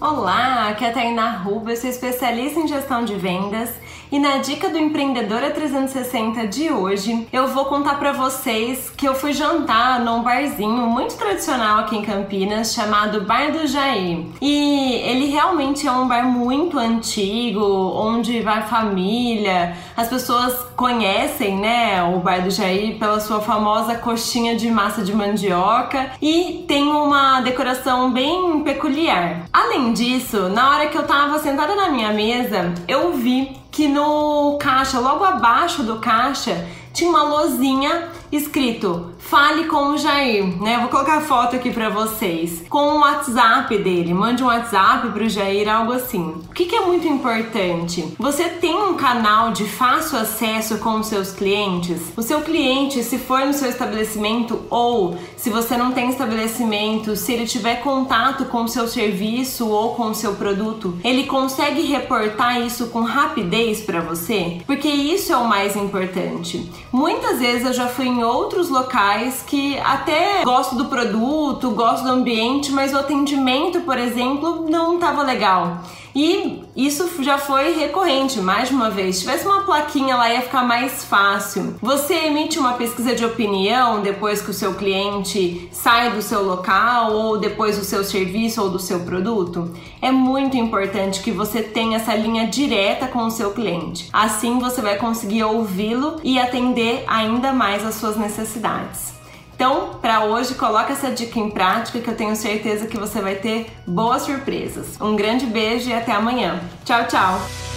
Olá, aqui é a Tainá Ruba, eu sou especialista em gestão de vendas e na dica do Empreendedora 360 de hoje eu vou contar para vocês que eu fui jantar num barzinho muito tradicional aqui em Campinas chamado Bar do Jair. E ele realmente é um bar muito antigo, onde vai família, as pessoas conhecem, né, o Bar do Jair pela sua famosa coxinha de massa de mandioca e tem uma decoração bem peculiar. Além disso, na hora que eu tava sentada na minha mesa, eu vi que no caixa, logo abaixo do caixa, tinha uma lozinha escrito Fale com o Jair, né? Vou colocar a foto aqui para vocês. Com o WhatsApp dele, mande um WhatsApp pro Jair, algo assim. O que, que é muito importante? Você tem um canal de fácil acesso com os seus clientes? O seu cliente, se for no seu estabelecimento ou se você não tem estabelecimento, se ele tiver contato com o seu serviço ou com o seu produto, ele consegue reportar isso com rapidez para você? Porque isso é o mais importante. Muitas vezes eu já fui em outros locais que até gosto do produto, gosto do ambiente, mas o atendimento, por exemplo, não estava legal. E isso já foi recorrente, mais uma vez. Se tivesse uma plaquinha lá ia ficar mais fácil. Você emite uma pesquisa de opinião depois que o seu cliente sai do seu local ou depois do seu serviço ou do seu produto? É muito importante que você tenha essa linha direta com o seu cliente. Assim você vai conseguir ouvi-lo e atender ainda mais as suas necessidades. Então, para hoje, coloca essa dica em prática que eu tenho certeza que você vai ter boas surpresas. Um grande beijo e até amanhã. Tchau, tchau!